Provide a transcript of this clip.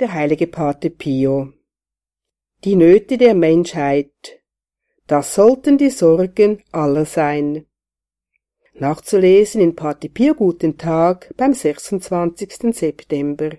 der heilige Pate Pio. Die Nöte der Menschheit. Das sollten die Sorgen aller sein. Nachzulesen in Pate Pio Guten Tag beim 26. September.